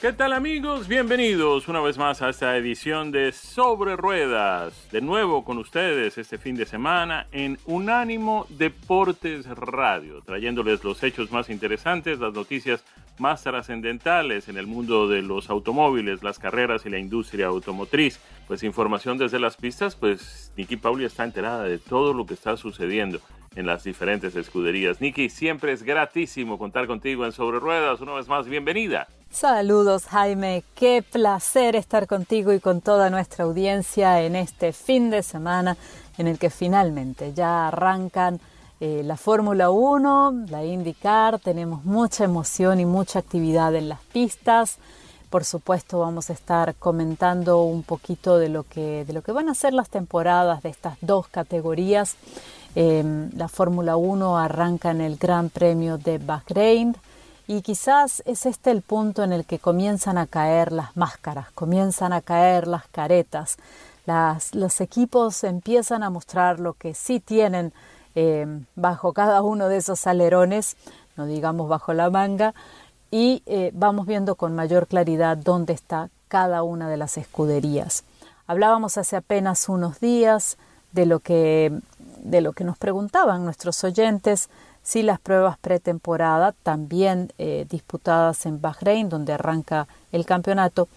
¿Qué tal amigos? Bienvenidos una vez más a esta edición de Sobre Ruedas. De nuevo con ustedes este fin de semana en Unánimo Deportes Radio, trayéndoles los hechos más interesantes, las noticias más trascendentales en el mundo de los automóviles, las carreras y la industria automotriz. Pues información desde las pistas, pues Nicky Pauli está enterada de todo lo que está sucediendo en las diferentes escuderías. Nicky, siempre es gratísimo contar contigo en Sobre Ruedas. Una vez más, bienvenida. Saludos Jaime, qué placer estar contigo y con toda nuestra audiencia en este fin de semana en el que finalmente ya arrancan eh, la Fórmula 1, la IndyCar, tenemos mucha emoción y mucha actividad en las pistas. Por supuesto vamos a estar comentando un poquito de lo que, de lo que van a ser las temporadas de estas dos categorías. Em, la Fórmula 1 arranca en el Gran Premio de Bahrein y quizás es este el punto en el que comienzan a caer las máscaras, comienzan a caer las caretas. los equipos empiezan a mostrar lo que sí tienen eh, bajo cada uno de esos alerones, no digamos bajo la manga, y eh, vamos viendo con mayor claridad dónde está cada una de las escuderías. Hablábamos hace apenas unos días de lo que, de lo que nos preguntaban nuestros oyentes Sí, las pruebas pretemporada, también eh, disputadas en Bahrein, donde arranca el campeonato,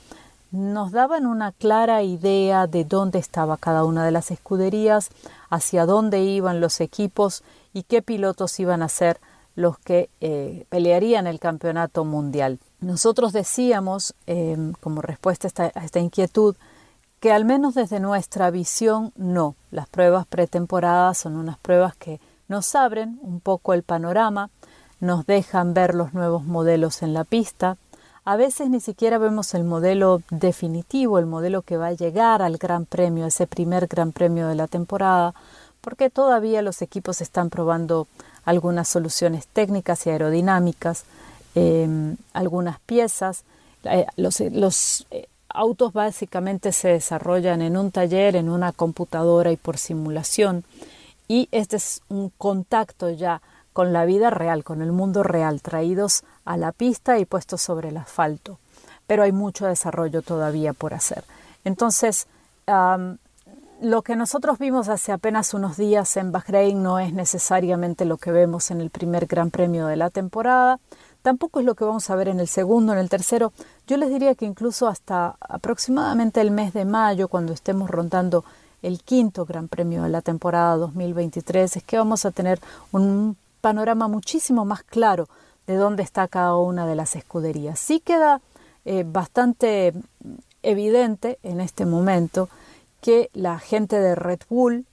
nos daban una clara idea de dónde estaba cada una de las escuderías, hacia dónde iban los equipos y qué pilotos iban a ser los que eh, pelearían el campeonato mundial. Nosotros decíamos, em, como respuesta a esta, a esta inquietud, que al menos desde nuestra visión, no. Las pruebas pretemporadas son unas pruebas que nos abren un poco el panorama, nos dejan ver los nuevos modelos en la pista. A veces ni siquiera vemos el modelo definitivo, el modelo que va a llegar al Gran Premio, ese primer Gran Premio de la temporada, porque todavía los equipos están probando algunas soluciones técnicas y aerodinámicas, em, algunas piezas. Eh, los, eh, autos básicamente se desarrollan en un taller, en una computadora y por simulación y este es un contacto ya con la vida real, con el mundo real, traídos a la pista y puestos sobre el asfalto. Pero hay mucho desarrollo todavía por hacer. Entonces, lo que nosotros vimos hace apenas unos días en Bahrein no es necesariamente lo que vemos en el primer Gran Premio de la temporada, tampoco es lo que vamos a ver en el segundo, en el tercero. Yo les diría que incluso hasta aproximadamente el mes de mayo, cuando estemos rondando el quinto Gran Premio de la temporada 2023, es que vamos a tener un panorama muchísimo más claro de dónde está cada una de las escuderías. Sí queda eh, bastante evidente en este momento que la gente de Red Bull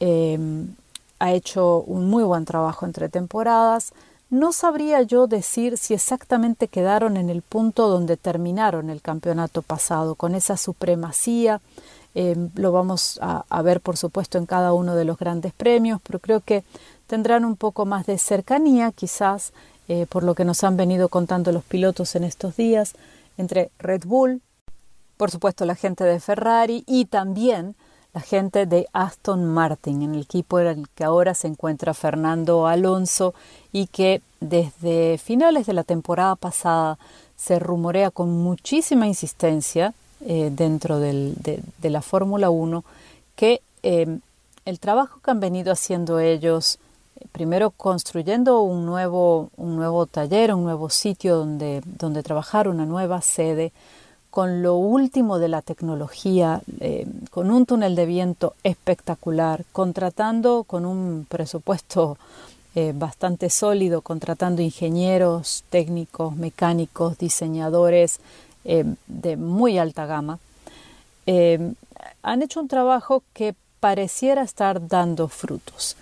em, ha hecho un muy buen trabajo entre temporadas. No sabría yo decir si exactamente quedaron en el punto donde terminaron el campeonato pasado, con esa supremacía Em, lo vamos a, ver, por supuesto, en cada uno de los grandes premios, pero creo que tendrán un poco más de cercanía, quizás, eh, por lo que nos han venido contando los pilotos en estos días, entre Red Bull, por supuesto, la gente de Ferrari y también la gente de Aston Martin, en el equipo en el que ahora se encuentra Fernando Alonso y que desde finales de la temporada pasada se rumorea con muchísima insistencia eh, dentro de, la Fórmula 1 que em, el trabajo que han venido haciendo ellos primero construyendo un nuevo, un nuevo taller, un nuevo sitio donde, donde trabajar, una nueva sede, con lo último de la tecnología, eh, con un túnel de viento espectacular, contratando con un presupuesto eh, bastante sólido, contratando ingenieros, técnicos, mecánicos, diseñadores eh, de muy alta gama. han hecho un trabajo que pareciera estar dando frutos.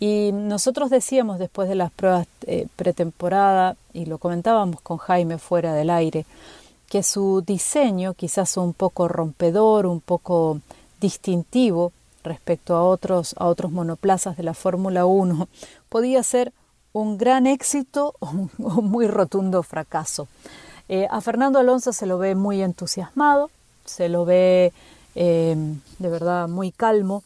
Y nosotros decíamos después de las pruebas pretemporada, y lo comentábamos con Jaime fuera del aire, que su diseño, quizás un poco rompedor, un poco distintivo respecto a otros, a otros monoplazas de la Fórmula 1, podía ser un gran éxito o un, muy rotundo fracaso. Eh, a Fernando Alonso se lo ve muy entusiasmado, se lo ve eh, de verdad muy calmo,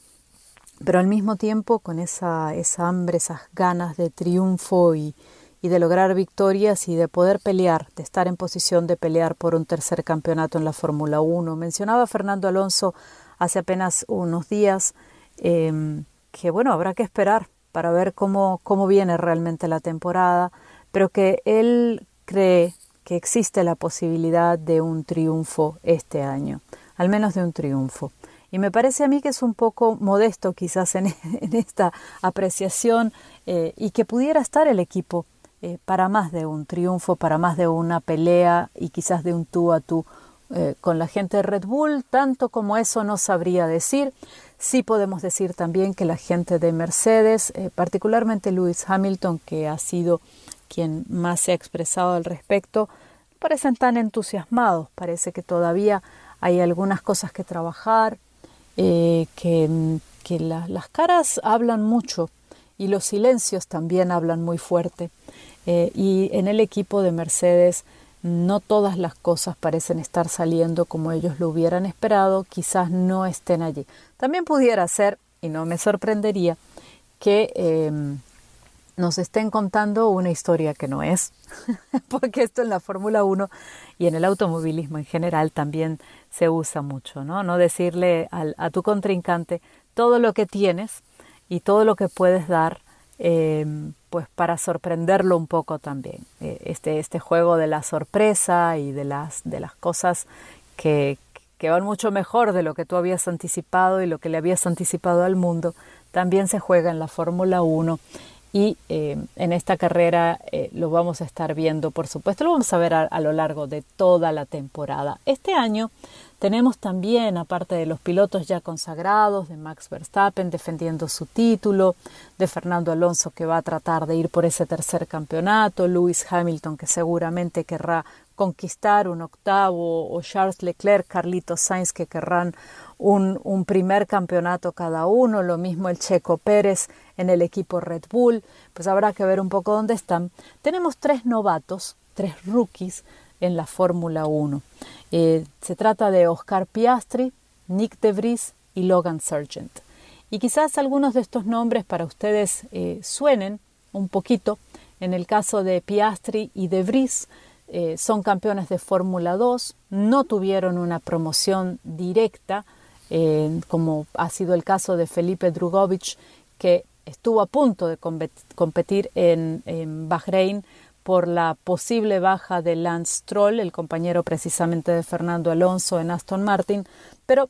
pero al mismo tiempo con esa, esa hambre, esas ganas de triunfo y, de lograr victorias y de poder pelear, de estar en posición de pelear por un tercer campeonato en la Fórmula 1. Mencionaba Fernando Alonso hace apenas unos días em, que bueno, habrá que esperar para ver cómo, cómo viene realmente la temporada, pero que él cree que existe la posibilidad de un triunfo este año, al menos de un triunfo. Y me parece a mí que es un poco modesto quizás en, esta apreciación eh, y que pudiera estar el equipo eh, para más de un triunfo, para más de una pelea y quizás de un tú a tú eh, con la gente de Red Bull, tanto como eso no sabría decir. Sí podemos decir también que la gente de Mercedes, particularmente Lewis Hamilton, que ha sido quien más se ha expresado al respecto, parecen tan entusiasmados, parece que todavía hay algunas cosas que trabajar, que, que las caras hablan mucho y los silencios también hablan muy fuerte. Eh, y en el equipo de Mercedes no todas las cosas parecen estar saliendo como ellos lo hubieran esperado, quizás no estén allí. También pudiera ser, y no me sorprendería, que em, nos estén contando una historia que no es, porque esto en la Fórmula 1 y en el automovilismo en general también se usa mucho, ¿no? No decirle a tu contrincante todo lo que tienes y todo lo que puedes dar Em, pues para sorprenderlo un poco también. Eh, este, este juego de la sorpresa y de las, de las cosas que, que van mucho mejor de lo que tú habías anticipado y lo que le habías anticipado al mundo, también se juega en la Fórmula 1 y em, en esta carrera eh, lo vamos a estar viendo, por supuesto, lo vamos a ver a, lo largo de toda la temporada. Este año tenemos también, aparte de los pilotos ya consagrados, de Max Verstappen defendiendo su título, de Fernando Alonso que va a tratar de ir por ese tercer campeonato, Lewis Hamilton que seguramente querrá conquistar un octavo, o Charles Leclerc, Carlitos Sainz que querrán un primer campeonato cada uno, lo mismo el Checo Pérez en el equipo Red Bull, pues habrá que ver un poco dónde están. Tenemos tres novatos, tres rookies en la Fórmula 1. Eh, se trata de Oscar Piastri, Nick De Vries y Logan Sargent. Y quizás algunos de estos nombres para ustedes eh, suenen un poquito. En el caso de Piastri y De Vries, eh, son campeones de Fórmula 2, no tuvieron una promoción directa, como ha sido el caso de Felipe Drugovich, que estuvo a punto de competir en, Bahrein por la posible baja de Lance Stroll, el compañero precisamente de Fernando Alonso en Aston Martin, pero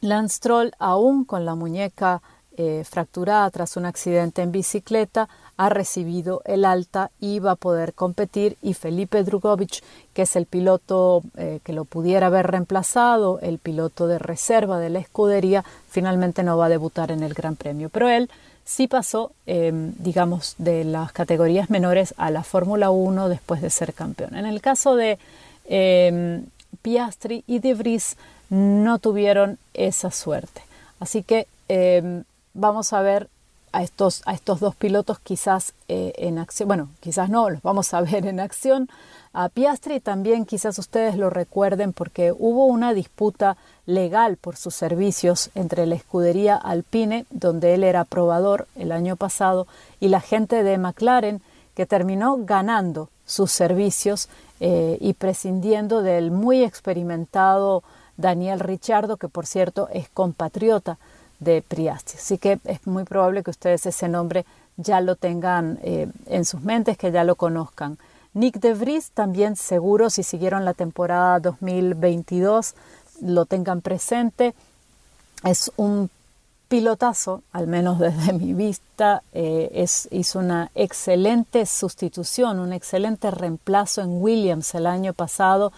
Lance Stroll, aún con la muñeca eh, fracturada tras un accidente en bicicleta, ha recibido el alta y va a poder competir y Felipe Drugovich, que es el piloto eh, que lo pudiera haber reemplazado, el piloto de reserva de la escudería, finalmente no va a debutar en el Gran Premio. Pero él sí pasó, em, digamos, de las categorías menores a la Fórmula 1 después de ser campeón. En el caso de em, Piastri y De Vries no tuvieron esa suerte. Así que em, vamos a ver a estos, a estos dos pilotos quizás eh, en acción, bueno, quizás no, los vamos a ver en acción a Piastri también quizás ustedes lo recuerden porque hubo una disputa legal por sus servicios entre la escudería Alpine, donde él era probador el año pasado, y la gente de McLaren, que terminó ganando sus servicios eh, y prescindiendo del muy experimentado Daniel Richardo, que por cierto es compatriota de Piastri. Así que es muy probable que ustedes ese nombre ya lo tengan eh, en sus mentes, que ya lo conozcan. Nick de Vries también seguro, si siguieron la temporada 2022, lo tengan presente. Es un pilotazo, al menos desde mi vista, eh, es, hizo una excelente sustitución, un excelente reemplazo en Williams el año pasado,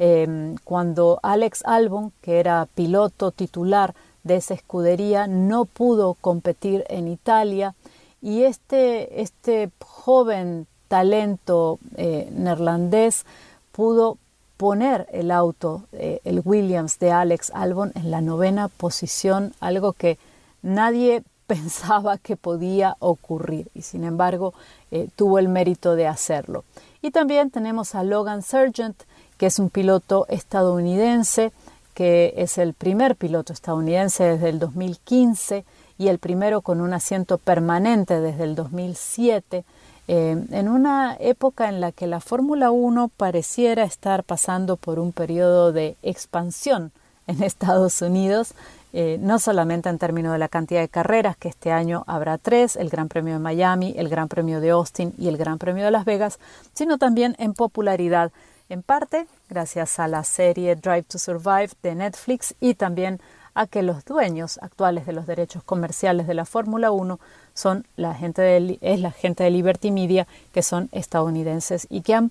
em, cuando Alex Albon, que era piloto titular de esa escudería, no pudo competir en Italia y este, este joven talento eh, neerlandés pudo poner el auto, eh, el Williams de Alex Albon, en la novena posición, algo que nadie pensaba que podía ocurrir y sin embargo eh, tuvo el mérito de hacerlo. Y también tenemos a Logan Sargent, que es un piloto estadounidense, que es el primer piloto estadounidense desde el 2015 y el primero con un asiento permanente desde el 2007 eh, en una época en la que la Fórmula 1 pareciera estar pasando por un periodo de expansión en Estados Unidos, eh, no solamente en términos de la cantidad de carreras, que este año habrá tres, el Gran Premio de Miami, el Gran Premio de Austin y el Gran Premio de Las Vegas, sino también en popularidad, en parte gracias a la serie Drive to Survive de Netflix y también a que los dueños actuales de los derechos comerciales de la Fórmula 1 son la gente de, es la gente de Liberty Media, que son estadounidenses y que han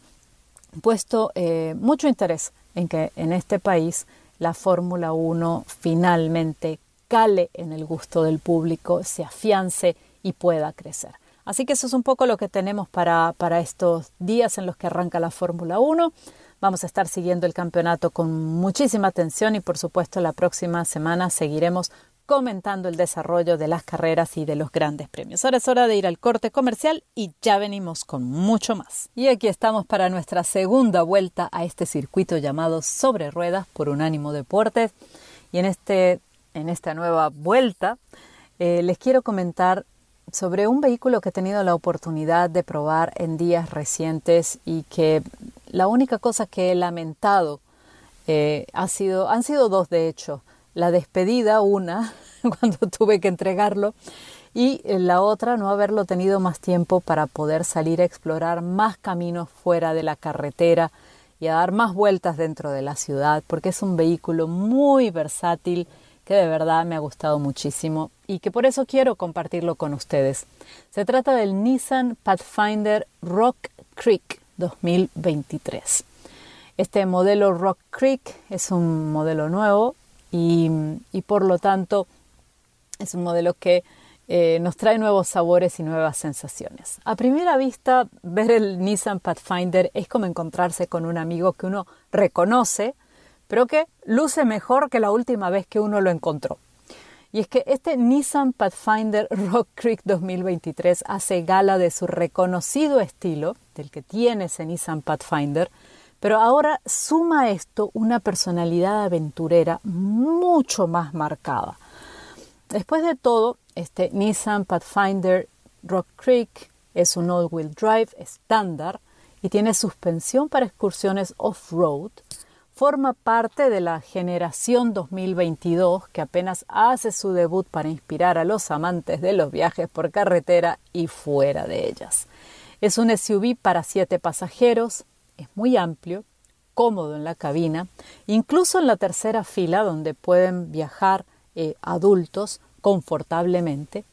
puesto eh, mucho interés en que en este país la Fórmula 1 finalmente cale en el gusto del público, se afiance y pueda crecer. Así que eso es un poco lo que tenemos para, para estos días en los que arranca la Fórmula 1. Vamos a estar siguiendo el campeonato con muchísima atención y por supuesto la próxima semana seguiremos comentando el desarrollo de las carreras y de los grandes premios. Ahora es hora de ir al corte comercial y ya venimos con mucho más. Y aquí estamos para nuestra segunda vuelta a este circuito llamado Sobre Ruedas por Unánimo Deportes. Y en, este, en esta nueva vuelta eh, les quiero comentar sobre un vehículo que he tenido la oportunidad de probar en días recientes y que la única cosa que he lamentado eh, ha sido, han sido dos de hecho. La despedida, una, cuando tuve que entregarlo, y la otra, no haberlo tenido más tiempo para poder salir a explorar más caminos fuera de la carretera y a dar más vueltas dentro de la ciudad, porque es un vehículo muy versátil que de verdad me ha gustado muchísimo y que por eso quiero compartirlo con ustedes. Se trata del Nissan Pathfinder Rock Creek 2023. Este modelo Rock Creek es un modelo nuevo, y, por lo tanto es un modelo que eh, nos trae nuevos sabores y nuevas sensaciones. A primera vista, ver el Nissan Pathfinder es como encontrarse con un amigo que uno reconoce, pero que luce mejor que la última vez que uno lo encontró. Y es que este Nissan Pathfinder Rock Creek 2023 hace gala de su reconocido estilo, del que tiene ese Nissan Pathfinder, pero ahora suma esto una personalidad aventurera mucho más marcada. Después de todo, este Nissan Pathfinder Rock Creek es un all-wheel drive estándar y tiene suspensión para excursiones off-road. Forma parte de la generación 2022 que apenas hace su debut para inspirar a los amantes de los viajes por carretera y fuera de ellas. Es un SUV para siete pasajeros, es muy amplio, cómodo en la cabina, incluso en la tercera fila donde pueden viajar eh, adultos confortablemente.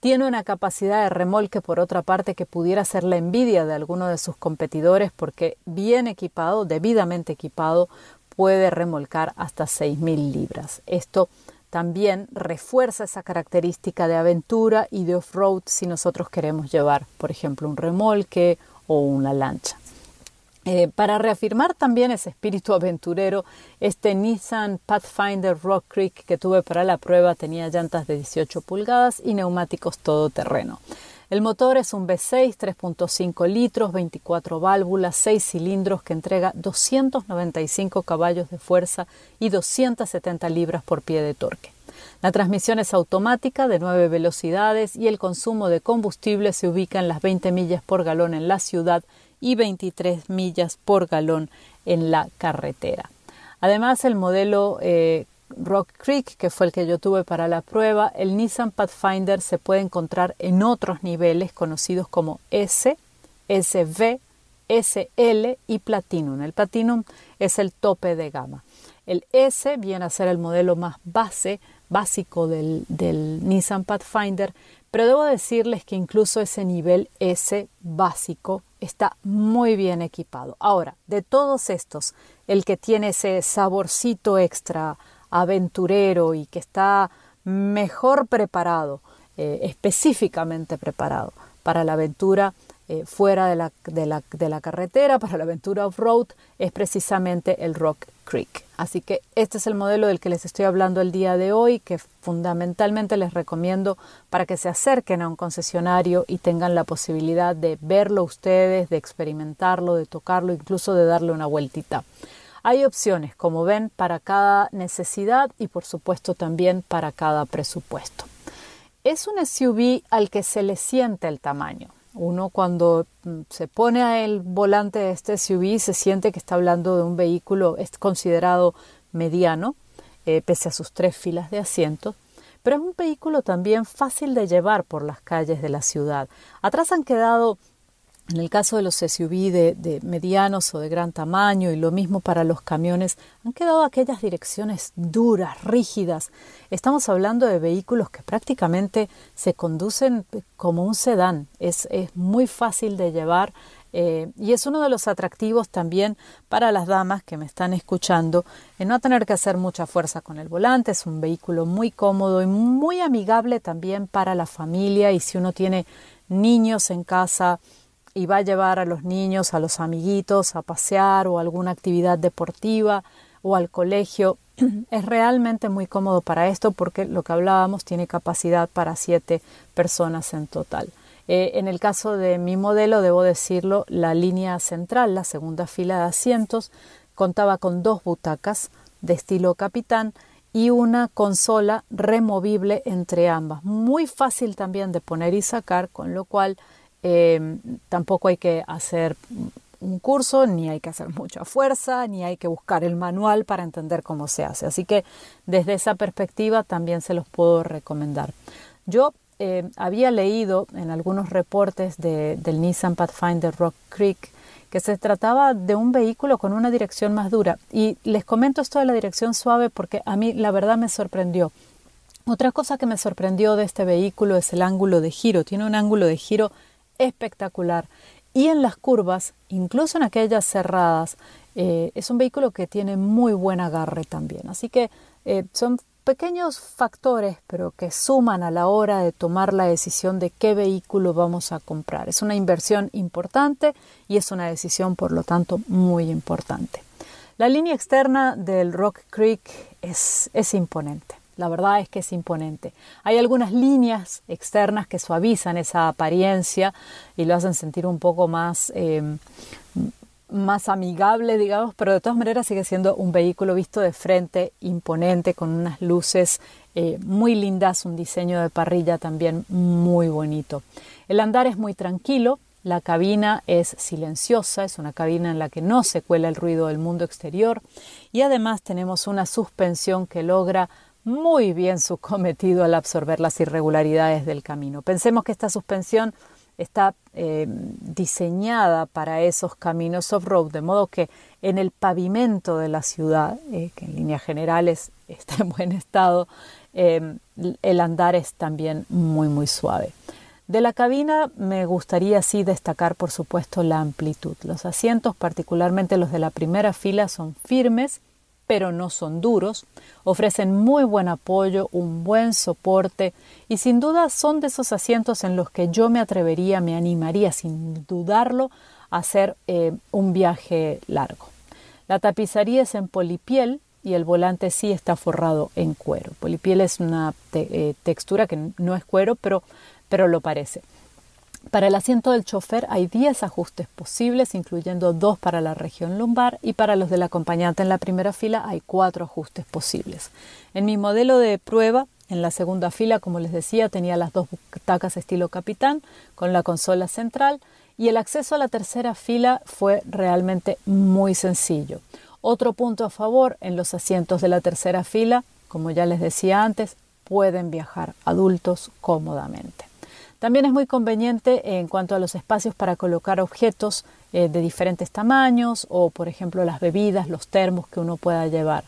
Tiene una capacidad de remolque, por otra parte, que pudiera ser la envidia de alguno de sus competidores porque bien equipado, debidamente equipado, puede remolcar hasta 6.000 libras. Esto también refuerza esa característica de aventura y de off-road si nosotros queremos llevar, por ejemplo, un remolque o una lancha. Eh, para reafirmar también ese espíritu aventurero, este Nissan Pathfinder Rock Creek que tuve para la prueba tenía llantas de 18 pulgadas y neumáticos todoterreno. El motor es un V6 3.5 litros, 24 válvulas, 6 cilindros que entrega 295 caballos de fuerza y 270 libras por pie de torque. La transmisión es automática de 9 velocidades y el consumo de combustible se ubica en las 20 millas por galón en la ciudad y 23 millas por galón en la carretera. Además, el modelo eh, Rock Creek, que fue el que yo tuve para la prueba, el Nissan Pathfinder se puede encontrar en otros niveles conocidos como S, SV, SL y Platinum. El Platinum es el tope de gama. El S viene a ser el modelo más base, básico del, del Nissan Pathfinder, pero debo decirles que incluso ese nivel S básico está muy bien equipado. Ahora, de todos estos, el que tiene ese saborcito extra aventurero y que está mejor preparado, eh, específicamente preparado para la aventura eh, fuera de la, de, la, de la, carretera, para la aventura off-road, es precisamente el Rock Creek. Así que este es el modelo del que les estoy hablando el día de hoy, que fundamentalmente les recomiendo para que se acerquen a un concesionario y tengan la posibilidad de verlo ustedes, de experimentarlo, de tocarlo, incluso de darle una vueltita. Hay opciones, como ven, para cada necesidad y por supuesto también para cada presupuesto. Es un SUV al que se le siente el tamaño. Uno cuando mm, se pone a el volante de este SUV se siente que está hablando de un vehículo es considerado mediano, eh, pese a sus tres filas de asientos, pero es un vehículo también fácil de llevar por las calles de la ciudad. Atrás han quedado en el caso de los SUV de, medianos o de gran tamaño y lo mismo para los camiones, han quedado aquellas direcciones duras, rígidas. Estamos hablando de vehículos que prácticamente se conducen como un sedán. Es, muy fácil de llevar eh, y es uno de los atractivos también para las damas que me están escuchando, en no tener que hacer mucha fuerza con el volante. Es un vehículo muy cómodo y muy amigable también para la familia y si uno tiene niños en casa, y va a llevar a los niños, a los amiguitos a pasear o a alguna actividad deportiva o al colegio. Es realmente muy cómodo para esto porque lo que hablábamos tiene capacidad para siete personas en total. Eh, en el caso de mi modelo, debo decirlo, la línea central, la segunda fila de asientos, contaba con dos butacas de estilo capitán y una consola removible entre ambas. Muy fácil también de poner y sacar, con lo cual Em, tampoco hay que hacer un curso, ni hay que hacer mucha fuerza, ni hay que buscar el manual para entender cómo se hace. Así que desde esa perspectiva también se los puedo recomendar. Yo em, había leído en algunos reportes del Nissan Pathfinder Rock Creek que se trataba de un vehículo con una dirección más dura. Y les comento esto de la dirección suave porque a mí la verdad me sorprendió. Otra cosa que me sorprendió de este vehículo es el ángulo de giro. Tiene un ángulo de giro espectacular. Y en las curvas, incluso en aquellas cerradas, eh, es un vehículo que tiene muy buen agarre también. Así que eh, son pequeños factores, pero que suman a la hora de tomar la decisión de qué vehículo vamos a comprar. Es una inversión importante y es una decisión, por lo tanto, muy importante. La línea externa del Rock Creek es, es imponente. La verdad es que es imponente. Hay algunas líneas externas que suavizan esa apariencia y lo hacen sentir un poco más, eh, más amigable, digamos, pero de todas maneras sigue siendo un vehículo visto de frente, imponente, con unas luces eh, muy lindas, un diseño de parrilla también muy bonito. El andar es muy tranquilo, la cabina es silenciosa, es una cabina en la que no se cuela el ruido del mundo exterior y además tenemos una suspensión que logra muy bien su cometido al absorber las irregularidades del camino. Pensemos que esta suspensión está eh, diseñada para esos caminos off-road, de modo que en el pavimento de la ciudad, eh, que en líneas generales está en buen estado, eh, el andar es también muy muy suave. De la cabina me gustaría sí destacar por supuesto la amplitud. Los asientos, particularmente los de la primera fila, son firmes pero no son duros, ofrecen muy buen apoyo, un buen soporte y sin duda son de esos asientos en los que yo me atrevería, me animaría sin dudarlo a hacer eh, un viaje largo. La tapicería es en polipiel y el volante sí está forrado en cuero. Polipiel es una eh, textura que no es cuero, pero, pero lo parece. Para el asiento del chofer hay 10 ajustes posibles, incluyendo dos para la región lumbar y para los del acompañante en la primera fila hay cuatro ajustes posibles. En mi modelo de prueba, en la segunda fila, como les decía, tenía las dos butacas estilo capitán con la consola central y el acceso a la tercera fila fue realmente muy sencillo. Otro punto a favor en los asientos de la tercera fila como ya les decía antes, pueden viajar adultos cómodamente. También es muy conveniente en cuanto a los espacios para colocar objetos eh, de diferentes tamaños o, por ejemplo, las bebidas, los termos que uno pueda llevar.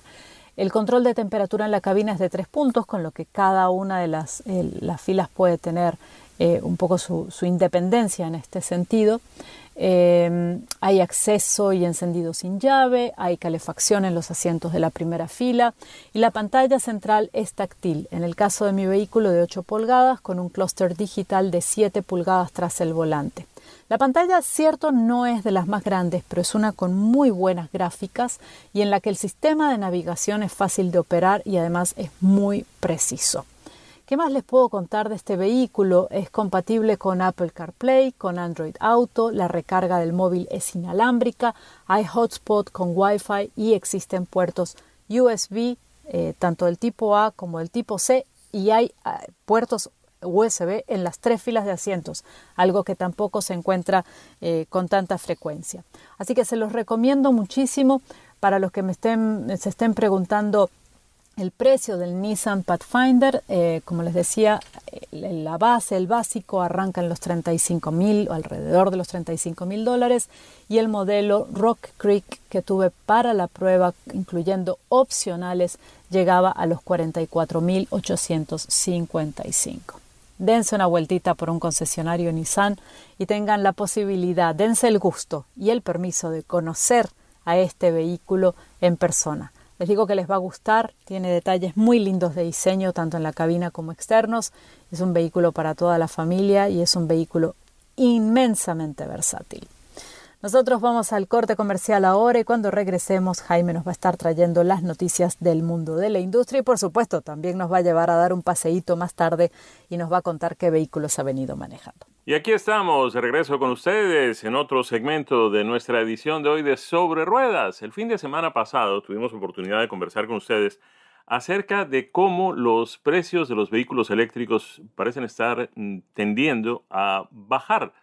El control de temperatura en la cabina es de tres puntos, con lo que cada una de las, las filas puede tener eh, un poco su, independencia en este sentido. Eh, hay acceso y encendido sin llave, hay calefacción en los asientos de la primera fila y la pantalla central es táctil, en el caso de mi vehículo de 8 pulgadas con un clúster digital de 7 pulgadas tras el volante. La pantalla, cierto, no es de las más grandes, pero es una con muy buenas gráficas y en la que el sistema de navegación es fácil de operar y además es muy preciso. ¿Qué más les puedo contar de este vehículo? Es compatible con Apple CarPlay, con Android Auto, la recarga del móvil es inalámbrica, hay hotspot con Wi-Fi y existen puertos USB, eh, tanto del tipo A como del tipo C, y hay eh, puertos USB en las tres filas de asientos, algo que tampoco se encuentra eh, con tanta frecuencia. Así que se los recomiendo muchísimo para los que me se estén preguntando el precio del Nissan Pathfinder, eh, como les decía, la base, el básico, arranca en los 35 mil o alrededor de los 35 mil dólares y el modelo Rock Creek que tuve para la prueba, incluyendo opcionales, llegaba a los 44 mil 855 dense una vueltita por un concesionario Nissan y tengan la posibilidad, dense el gusto y el permiso de conocer a este vehículo en persona. Les digo que les va a gustar, tiene detalles muy lindos de diseño, tanto en la cabina como externos. Es un vehículo para toda la familia y es un vehículo inmensamente versátil. Nosotros vamos al corte comercial ahora y cuando regresemos Jaime nos va a estar trayendo las noticias del mundo de la industria y por supuesto también nos va a llevar a dar un paseíto más tarde y nos va a contar qué vehículos ha venido manejando. Y aquí estamos, de regreso con ustedes en otro segmento de nuestra edición de hoy de Sobre Ruedas. El fin de semana pasado tuvimos oportunidad de conversar con ustedes acerca de cómo los precios de los vehículos eléctricos parecen estar mm, tendiendo a bajar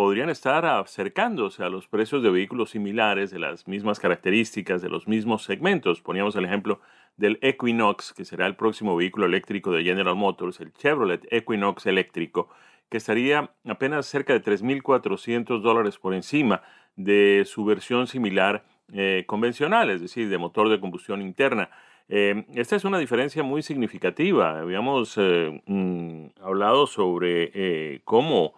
podrían estar acercándose a los precios de vehículos similares, de las mismas características, de los mismos segmentos. Poníamos el ejemplo del Equinox, que será el próximo vehículo eléctrico de General Motors, el Chevrolet Equinox eléctrico, que estaría apenas cerca de 3.400 dólares por encima de su versión similar eh, convencional, es decir, de motor de combustión interna. Eh, esta es una diferencia muy significativa. Habíamos eh, mm, hablado sobre cómo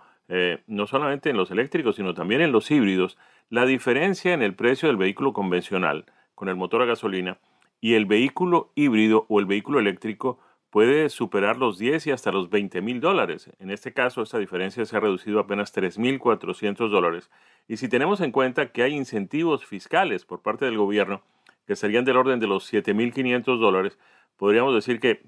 no solamente en los eléctricos, sino también en los híbridos, la diferencia en el precio del vehículo convencional con el motor a gasolina y el vehículo híbrido o el vehículo eléctrico puede superar los 10 y hasta los 20 mil dólares. En este caso, esta diferencia se ha reducido a apenas 3.400 dólares. Y si tenemos en cuenta que hay incentivos fiscales por parte del gobierno que serían del orden de los 7.500 dólares, podríamos decir que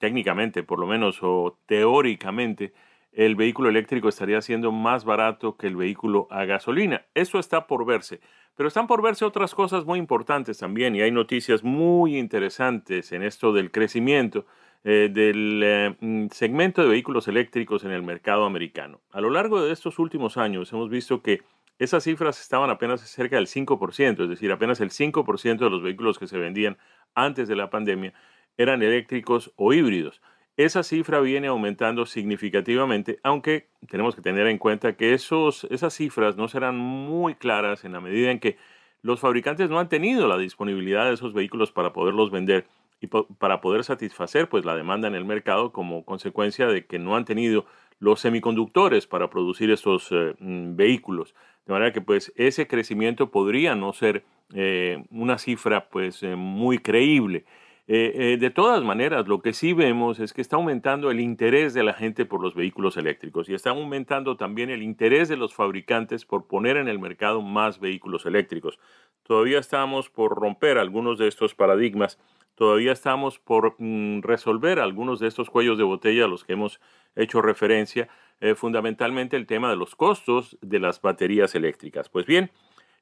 técnicamente, por lo menos, o teóricamente, el vehículo eléctrico estaría siendo más barato que el vehículo a gasolina. Eso está por verse. Pero están por verse otras cosas muy importantes también y hay noticias muy interesantes en esto del crecimiento eh, del eh, mm, segmento de vehículos eléctricos en el mercado americano. A lo largo de estos últimos años hemos visto que esas cifras estaban apenas cerca del 5%, es decir, apenas el 5% de los vehículos que se vendían antes de la pandemia eran eléctricos o híbridos. Esa cifra viene aumentando significativamente, aunque tenemos que tener en cuenta que esos, esas cifras no serán muy claras en la medida en que los fabricantes no han tenido la disponibilidad de esos vehículos para poderlos vender y para poder satisfacer pues la demanda en el mercado como consecuencia de que no han tenido los semiconductores para producir estos eh, mm, vehículos. De manera que pues ese crecimiento podría no ser eh, una cifra pues eh, muy creíble. Eh, eh, de todas maneras, lo que sí vemos es que está aumentando el interés de la gente por los vehículos eléctricos y está aumentando también el interés de los fabricantes por poner en el mercado más vehículos eléctricos. Todavía estamos por romper algunos de estos paradigmas, todavía estamos por mm, resolver algunos de estos cuellos de botella a los que hemos hecho referencia, eh, fundamentalmente el tema de los costos de las baterías eléctricas. Pues bien,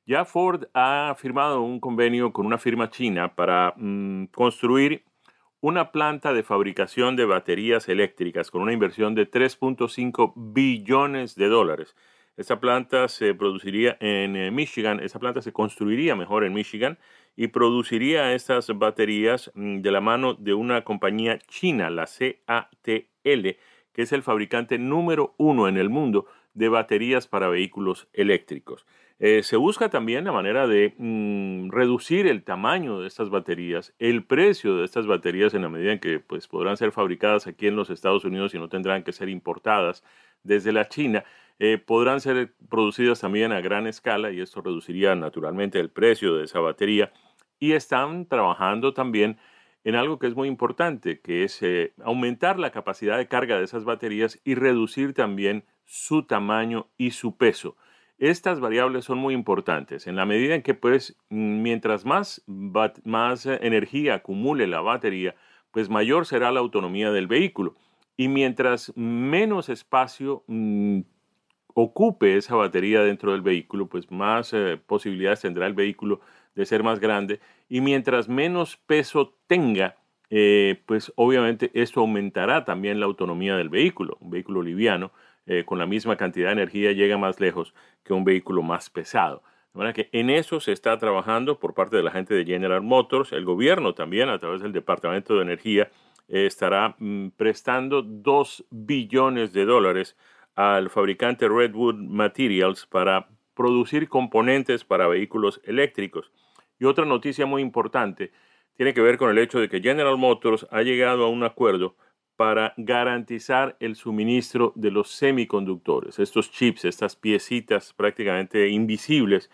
ya Ford ha firmado un convenio con una firma china para mm, construir una planta de fabricación de baterías eléctricas con una inversión de 3.5 billones de dólares. Esta planta se produciría en eh, Michigan, esta planta se construiría mejor en Michigan y produciría estas baterías mm, de la mano de una compañía china, la CATL, que es el fabricante número uno en el mundo de baterías para vehículos eléctricos. Eh, se busca también la manera de mm, reducir el tamaño de estas baterías, el precio de estas baterías en la medida en que pues, podrán ser fabricadas aquí en los Estados Unidos y no tendrán que ser importadas desde la China. Eh, podrán ser producidas también a gran escala y esto reduciría naturalmente el precio de esa batería. Y están trabajando también en algo que es muy importante, que es eh, aumentar la capacidad de carga de esas baterías y reducir también su tamaño y su peso. Estas variables son muy importantes en la medida en que, pues, mientras más, más eh, energía acumule la batería, pues mayor será la autonomía del vehículo. Y mientras menos espacio mm, ocupe esa batería dentro del vehículo, pues más eh, posibilidades tendrá el vehículo de ser más grande y mientras menos peso tenga, eh, pues obviamente esto aumentará también la autonomía del vehículo. Un vehículo liviano eh, con la misma cantidad de energía llega más lejos que un vehículo más pesado. De manera que en eso se está trabajando por parte de la gente de General Motors. El gobierno también, a través del Departamento de Energía, estará mm, prestando 2 billones de dólares al fabricante Redwood Materials para producir componentes para vehículos eléctricos. Y otra noticia muy importante tiene que ver con el hecho de que General Motors ha llegado a un acuerdo para garantizar el suministro de los semiconductores, estos chips, estas piecitas prácticamente invisibles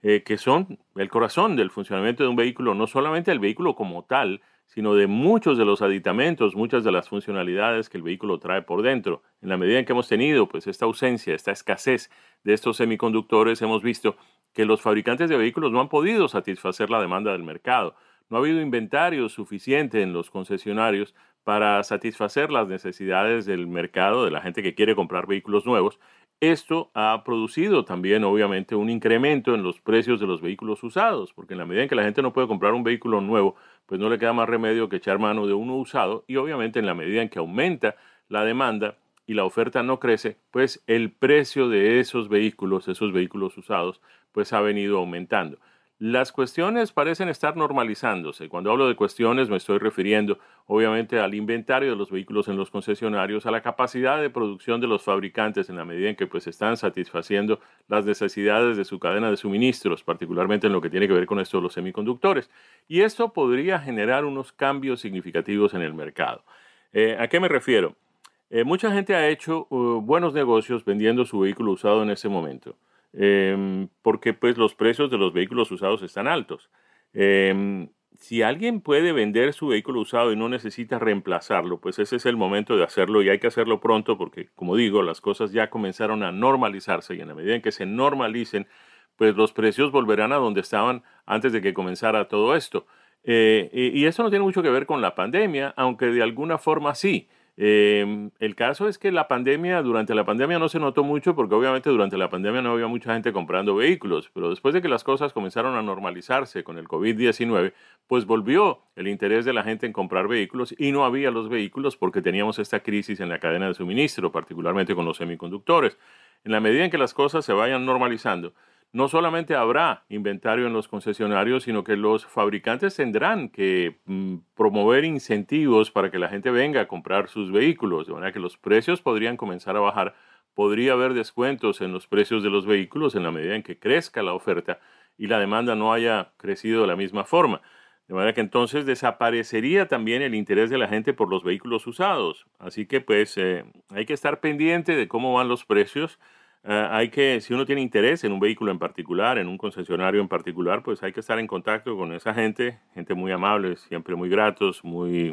eh, que son el corazón del funcionamiento de un vehículo, no solamente el vehículo como tal, sino de muchos de los aditamentos, muchas de las funcionalidades que el vehículo trae por dentro. En la medida en que hemos tenido pues esta ausencia, esta escasez de estos semiconductores, hemos visto que los fabricantes de vehículos no han podido satisfacer la demanda del mercado. No ha habido inventario suficiente en los concesionarios para satisfacer las necesidades del mercado, de la gente que quiere comprar vehículos nuevos. Esto ha producido también, obviamente, un incremento en los precios de los vehículos usados, porque en la medida en que la gente no puede comprar un vehículo nuevo, pues no le queda más remedio que echar mano de uno usado y obviamente en la medida en que aumenta la demanda, y la oferta no crece, pues el precio de esos vehículos, esos vehículos usados, pues ha venido aumentando. Las cuestiones parecen estar normalizándose. Cuando hablo de cuestiones me estoy refiriendo obviamente al inventario de los vehículos en los concesionarios, a la capacidad de producción de los fabricantes en la medida en que pues están satisfaciendo las necesidades de su cadena de suministros, particularmente en lo que tiene que ver con esto de los semiconductores. Y esto podría generar unos cambios significativos en el mercado. Eh, ¿A qué me refiero? Eh, mucha gente ha hecho uh, buenos negocios vendiendo su vehículo usado en ese momento, em, porque pues los precios de los vehículos usados están altos. Em, si alguien puede vender su vehículo usado y no necesita reemplazarlo, pues ese es el momento de hacerlo y hay que hacerlo pronto porque, como digo, las cosas ya comenzaron a normalizarse y en la medida en que se normalicen, pues los precios volverán a donde estaban antes de que comenzara todo esto. Eh, y, y eso no tiene mucho que ver con la pandemia, aunque de alguna forma sí. Em, el caso es que la pandemia, durante la pandemia no se notó mucho porque obviamente durante la pandemia no había mucha gente comprando vehículos, pero después de que las cosas comenzaron a normalizarse con el COVID-19, pues volvió el interés de la gente en comprar vehículos y no había los vehículos porque teníamos esta crisis en la cadena de suministro, particularmente con los semiconductores. En la medida en que las cosas se vayan normalizando, no solamente habrá inventario en los concesionarios, sino que los fabricantes tendrán que mm, promover incentivos para que la gente venga a comprar sus vehículos, de manera que los precios podrían comenzar a bajar, podría haber descuentos en los precios de los vehículos en la medida en que crezca la oferta y la demanda no haya crecido de la misma forma. De manera que entonces desaparecería también el interés de la gente por los vehículos usados. Así que pues eh, hay que estar pendiente de cómo van los precios eh, hay que, si uno tiene interés en un vehículo en particular, en un concesionario en particular, pues hay que estar en contacto con esa gente, gente muy amable, siempre muy gratos, muy,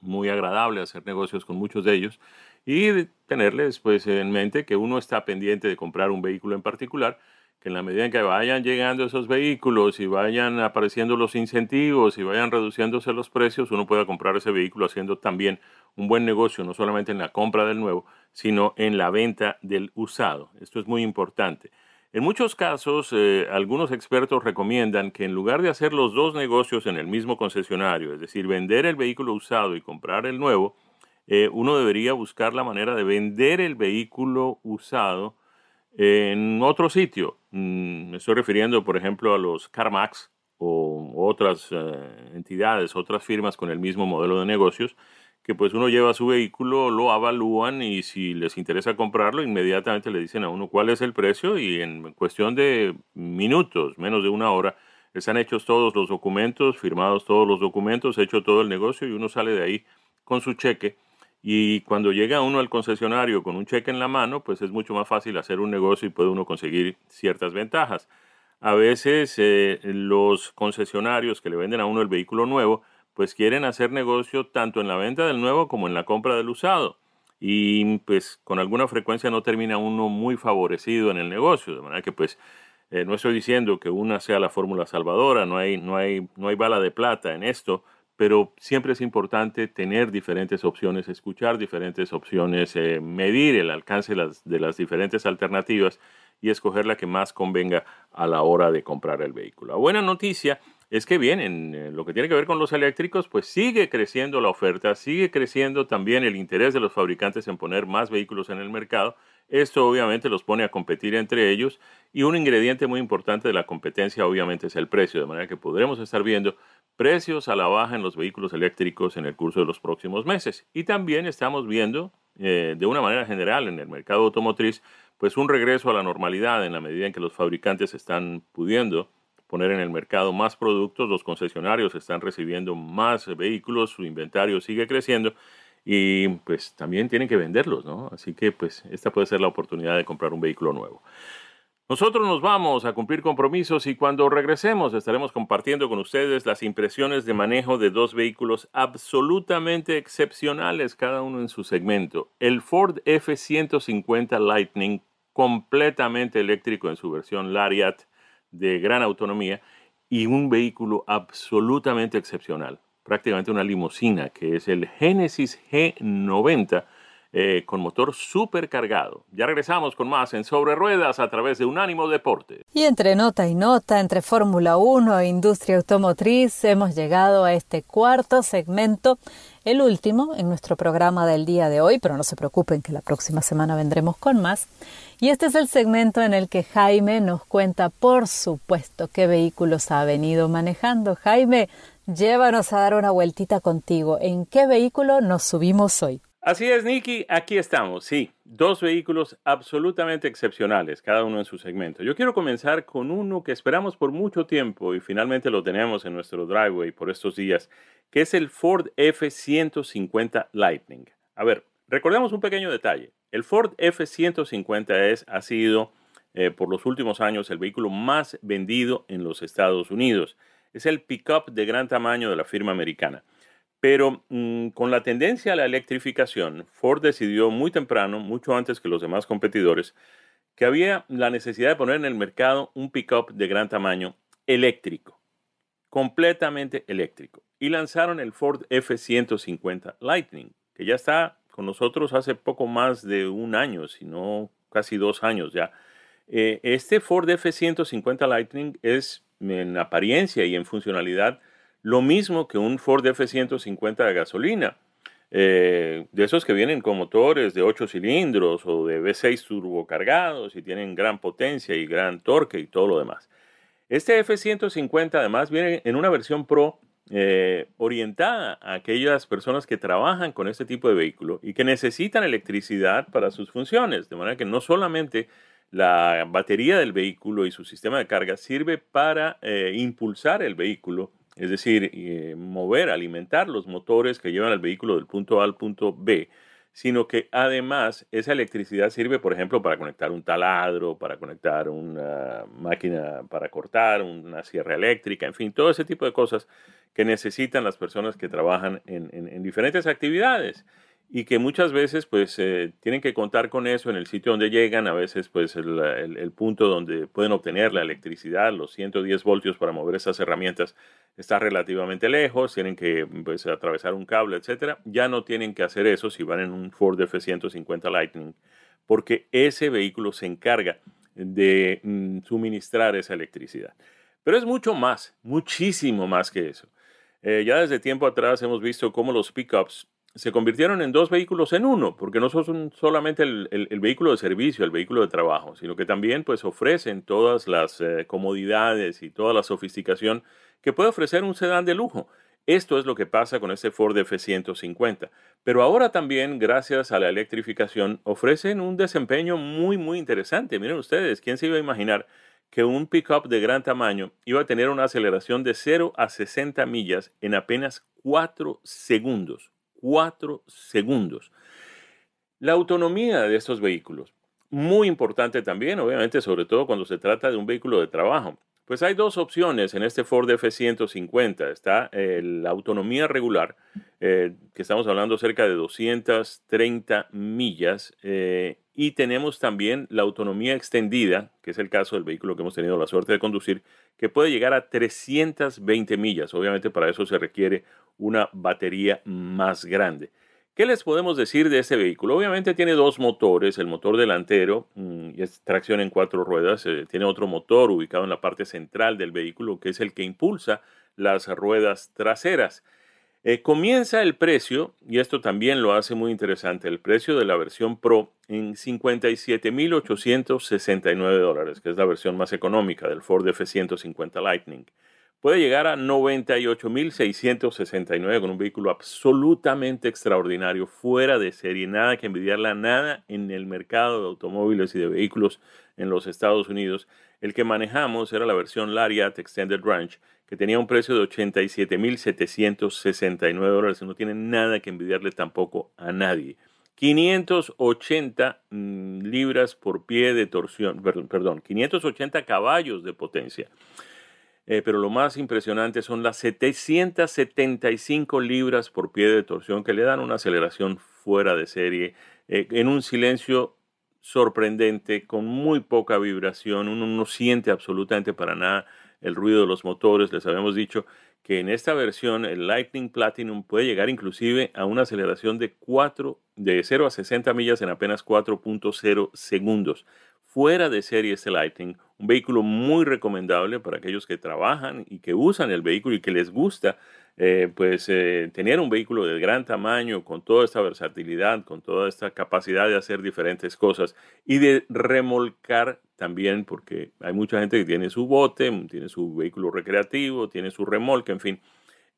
muy, agradable hacer negocios con muchos de ellos y tenerles pues en mente que uno está pendiente de comprar un vehículo en particular, que en la medida en que vayan llegando esos vehículos y vayan apareciendo los incentivos y vayan reduciéndose los precios, uno pueda comprar ese vehículo haciendo también un buen negocio, no solamente en la compra del nuevo, sino en la venta del usado. Esto es muy importante. En muchos casos, eh, algunos expertos recomiendan que en lugar de hacer los dos negocios en el mismo concesionario, es decir, vender el vehículo usado y comprar el nuevo, eh, uno debería buscar la manera de vender el vehículo usado En otro sitio, me estoy refiriendo, por ejemplo, a los CarMax o otras eh, entidades, otras firmas con el mismo modelo de negocios, que pues uno lleva su vehículo, lo avalúan y si les interesa comprarlo, inmediatamente le dicen a uno cuál es el precio y en cuestión de minutos, menos de una hora, están hechos todos los documentos, firmados todos los documentos, hecho todo el negocio y uno sale de ahí con su cheque. Y cuando llega uno al concesionario con un cheque en la mano, pues es mucho más fácil hacer un negocio y puede uno conseguir ciertas ventajas. A veces eh, los concesionarios que le venden a uno el vehículo nuevo, pues quieren hacer negocio tanto en la venta del nuevo como en la compra del usado. Y pues con alguna frecuencia no termina uno muy favorecido en el negocio. De manera que pues eh, no estoy diciendo que una sea la fórmula salvadora, no hay, no, hay, no hay bala de plata en esto, pero siempre es importante tener diferentes opciones, escuchar diferentes opciones, eh, medir el alcance de las diferentes alternativas y escoger la que más convenga a la hora de comprar el vehículo. La buena noticia es que bien, en eh, lo que tiene que ver con los eléctricos, pues sigue creciendo la oferta, sigue creciendo también el interés de los fabricantes en poner más vehículos en el mercado. Esto obviamente los pone a competir entre ellos y un ingrediente muy importante de la competencia obviamente es el precio, de manera que podremos estar viendo precios a la baja en los vehículos eléctricos en el curso de los próximos meses. Y también estamos viendo eh, de una manera general en el mercado automotriz pues un regreso a la normalidad en la medida en que los fabricantes están pudiendo poner en el mercado más productos, los concesionarios están recibiendo más vehículos, su inventario sigue creciendo y pues también tienen que venderlos, ¿no? Así que pues esta puede ser la oportunidad de comprar un vehículo nuevo. Nosotros nos vamos a cumplir compromisos y cuando regresemos estaremos compartiendo con ustedes las impresiones de manejo de dos vehículos absolutamente excepcionales, cada uno en su segmento. El Ford F-150 Lightning, completamente eléctrico en su versión Lariat, de gran autonomía y un vehículo absolutamente excepcional, prácticamente una limusina, que es el Genesis G90 eh, con motor supercargado. Ya regresamos con más en Sobre Ruedas a través de Unánimo Deporte. Y entre nota y nota, entre Fórmula 1 e industria automotriz, hemos llegado a este cuarto segmento, el último en nuestro programa del día de hoy, pero no se preocupen que la próxima semana vendremos con más. Y este es el segmento en el que Jaime nos cuenta, por supuesto, qué vehículos ha venido manejando. Jaime, llévanos a dar una vueltita contigo. ¿En qué vehículo nos subimos hoy? Así es, Nicky, aquí estamos, sí, dos vehículos absolutamente excepcionales, cada uno en su segmento. Yo quiero comenzar con uno que esperamos por mucho tiempo y finalmente lo tenemos en nuestro driveway por estos días, que es el Ford F-150 Lightning. A ver, recordemos un pequeño detalle. El Ford F-150 es, ha sido eh, por los últimos años el vehículo más vendido en los Estados Unidos. Es el pickup de gran tamaño de la firma americana. Pero mm, con la tendencia a la electrificación, Ford decidió muy temprano, mucho antes que los demás competidores, que había la necesidad de poner en el mercado un pickup de gran tamaño eléctrico, completamente eléctrico. Y lanzaron el Ford F-150 Lightning, que ya está con nosotros hace poco más de un año, si no casi dos años ya. Eh, este Ford F-150 Lightning es en apariencia y en funcionalidad lo mismo que un Ford F-150 de gasolina. Eh, de esos que vienen con motores de 8 cilindros o de V6 turbocargados y tienen gran potencia y gran torque y todo lo demás. Este F-150 además viene en una versión Pro eh, orientada a aquellas personas que trabajan con este tipo de vehículo y que necesitan electricidad para sus funciones. De manera que no solamente la batería del vehículo y su sistema de carga sirve para eh, impulsar el vehículo, es decir, eh, mover, alimentar los motores que llevan al vehículo del punto A al punto B, sino que además esa electricidad sirve, por ejemplo, para conectar un taladro, para conectar una máquina para cortar, una sierra eléctrica, en fin, todo ese tipo de cosas que necesitan las personas que trabajan en diferentes actividades y que muchas veces pues eh, tienen que contar con eso en el sitio donde llegan, a veces pues el, punto donde pueden obtener la electricidad, los 110 voltios para mover esas herramientas está relativamente lejos, tienen que pues, atravesar un cable, etcétera. Ya no tienen que hacer eso si van en un Ford F-150 Lightning, porque ese vehículo se encarga de mm, suministrar esa electricidad. Pero es mucho más, muchísimo más que eso. Eh, ya desde tiempo atrás hemos visto cómo los pickups se convirtieron en dos vehículos en uno, porque no son solamente el, vehículo de servicio, el vehículo de trabajo, sino que también pues ofrecen todas las eh, comodidades y toda la sofisticación que puede ofrecer un sedán de lujo. Esto es lo que pasa con este Ford F-150. Pero ahora también, gracias a la electrificación, ofrecen un desempeño muy, muy interesante. Miren ustedes, ¿quién se iba a imaginar que un pickup de gran tamaño iba a tener una aceleración de 0 a 60 millas en apenas 4 segundos? 4 segundos. La autonomía de estos vehículos, muy importante también, obviamente, sobre todo cuando se trata de un vehículo de trabajo. Pues hay dos opciones en este Ford F-150. Está eh, la autonomía regular, eh, que estamos hablando cerca de 230 millas, eh, y tenemos también la autonomía extendida, que es el caso del vehículo que hemos tenido la suerte de conducir, que puede llegar a 320 millas. Obviamente para eso se requiere una batería más grande. ¿Qué les podemos decir de este vehículo? Obviamente tiene dos motores, el motor delantero mm, y es tracción en cuatro ruedas, eh, tiene otro motor ubicado en la parte central del vehículo que es el que impulsa las ruedas traseras. Eh, comienza el precio, y esto también lo hace muy interesante, el precio de la versión Pro en 57.869 dólares, que es la versión más económica del Ford F-150 Lightning puede llegar a 98.669 con un vehículo absolutamente extraordinario, fuera de serie, nada que envidiarla, nada en el mercado de automóviles y de vehículos en los Estados Unidos. El que manejamos era la versión Lariat Extended Range, que tenía un precio de 87.769 dólares y no tiene nada que envidiarle tampoco a nadie. 580 mm, libras por pie de torsión, perdón, 580 caballos de potencia. Eh, pero lo más impresionante son las 775 libras por pie de torsión que le dan una aceleración fuera de serie, eh, en un silencio sorprendente, con muy poca vibración, uno no siente absolutamente para nada el ruido de los motores, les habíamos dicho que en esta versión el Lightning Platinum puede llegar inclusive a una aceleración de 4 de 0 a 60 millas en apenas 4.0 segundos. Fuera de serie este Lightning, un vehículo muy recomendable para aquellos que trabajan y que usan el vehículo y que les gusta eh, pues eh, tener un vehículo de gran tamaño con toda esta versatilidad, con toda esta capacidad de hacer diferentes cosas y de remolcar también porque hay mucha gente que tiene su bote, tiene su vehículo recreativo, tiene su remolque, en fin.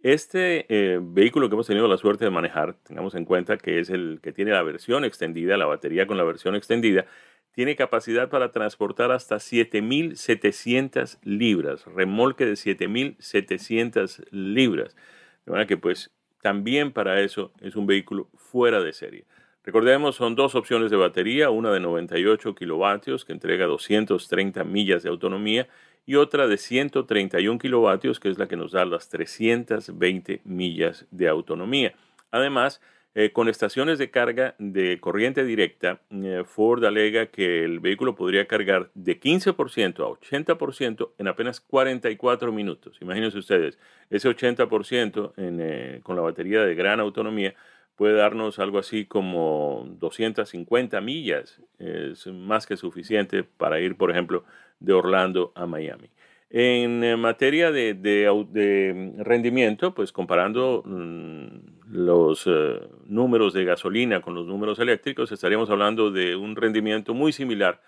Este eh, vehículo que hemos tenido la suerte de manejar, tengamos en cuenta que es el que tiene la versión extendida, la batería con la versión extendida, tiene capacidad para transportar hasta 7.700 libras, remolque de 7.700 libras. De manera que pues también para eso es un vehículo fuera de serie. Recordemos, son dos opciones de batería, una de 98 kilovatios que entrega 230 millas de autonomía y otra de 131 kilovatios que es la que nos da las 320 millas de autonomía. Además, eh, con estaciones de carga de corriente directa, eh, Ford alega que el vehículo podría cargar de 15% a 80% en apenas 44 minutos. Imagínense ustedes, ese 80% eh, con la batería de gran autonomía puede darnos algo así como 250 millas. Es más que suficiente para ir, por ejemplo, de Orlando a Miami. En materia de, rendimiento, pues comparando mm, los eh, números de gasolina con los números eléctricos, estaríamos hablando de un rendimiento muy similar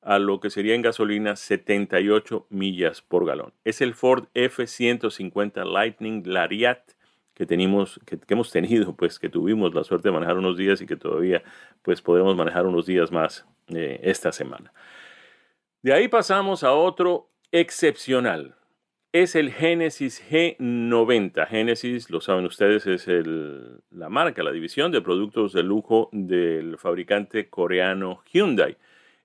a lo que sería en gasolina 78 millas por galón. Es el Ford F-150 Lightning Lariat que, tenemos, que, hemos tenido, pues que tuvimos la suerte de manejar unos días y que todavía pues podemos manejar unos días más eh, esta semana. De ahí pasamos a otro excepcional es el Genesis G90. Genesis, lo saben ustedes, es la marca, la división de productos de lujo del fabricante coreano Hyundai.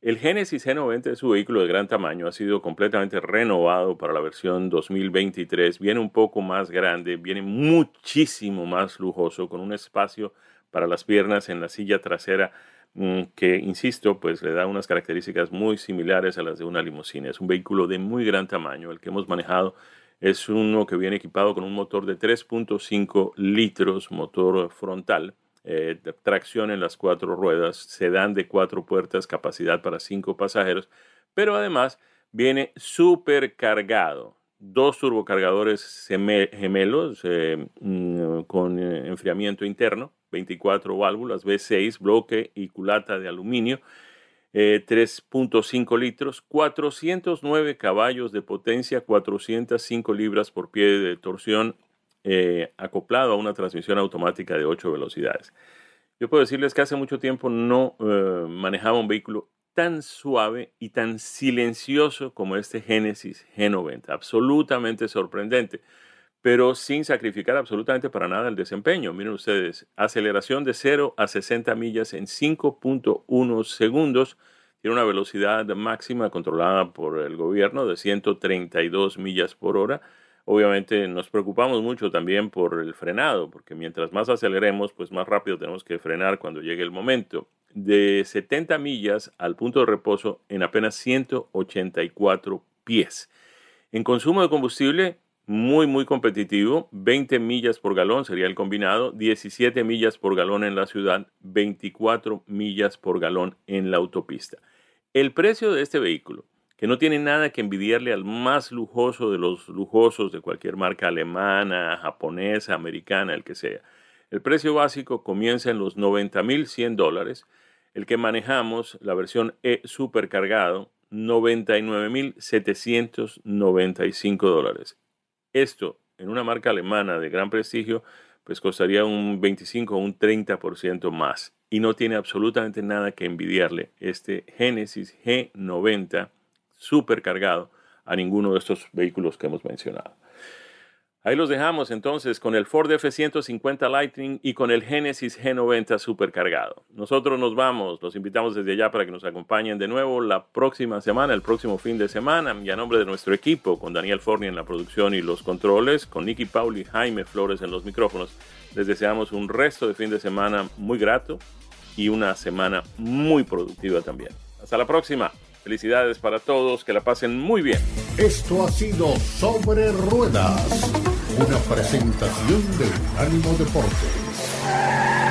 El Genesis G90 es su vehículo de gran tamaño, ha sido completamente renovado para la versión 2023, viene un poco más grande, viene muchísimo más lujoso, con un espacio para las piernas en la silla trasera que, insisto, pues le da unas características muy similares a las de una limusina. Es un vehículo de muy gran tamaño. El que hemos manejado es uno que viene equipado con un motor de 3.5 litros, motor frontal, eh, tracción en las cuatro ruedas, sedán de cuatro puertas, capacidad para cinco pasajeros, pero además viene súper cargado dos turbocargadores gemelos eh, mm, con eh, enfriamiento interno, 24 válvulas, V6, bloque y culata de aluminio, 3.5 litros, 409 caballos de potencia, 405 libras por pie de torsión, acoplado a una transmisión automática de 8 velocidades. Yo puedo decirles que hace mucho tiempo no manejaba un vehículo tan suave y tan silencioso como este Genesis G90. Absolutamente sorprendente, pero sin sacrificar absolutamente para nada el desempeño. Miren ustedes, aceleración de 0 a 60 millas en 5.1 segundos. Tiene una velocidad máxima controlada por el gobierno de 132 millas por hora. Obviamente nos preocupamos mucho también por el frenado, porque mientras más aceleremos, pues más rápido tenemos que frenar cuando llegue el momento de 70 millas al punto de reposo en apenas 184 pies. En consumo de combustible, muy, muy competitivo, 20 millas por galón sería el combinado, 17 millas por galón en la ciudad, 24 millas por galón en la autopista. El precio de este vehículo, que no tiene nada que envidiarle al más lujoso de los lujosos de cualquier marca alemana, japonesa, americana, el que sea. El precio básico comienza en los 90.100 dólares el que manejamos, la versión E supercargado, 99.795 dólares. Esto, en una marca alemana de gran prestigio, pues costaría un 25 o un 30% más. Y no tiene absolutamente nada que envidiarle este Genesis G90 supercargado a ninguno de estos vehículos que hemos mencionado. Ahí los dejamos entonces con el Ford F-150 Lightning y con el Genesis G90 supercargado. Nosotros nos vamos, los invitamos desde allá para que nos acompañen de nuevo la próxima semana, el próximo fin de semana, y a nombre de nuestro equipo, con Daniel Forni en la producción y los controles, con Nicky Pauli y Jaime Flores en los micrófonos, les deseamos un resto de fin de semana muy grato y una semana muy productiva también. Hasta la próxima. Felicidades para todos, que la pasen muy bien. Esto ha sido Sobre Ruedas, una presentación del Ánimo Deportes.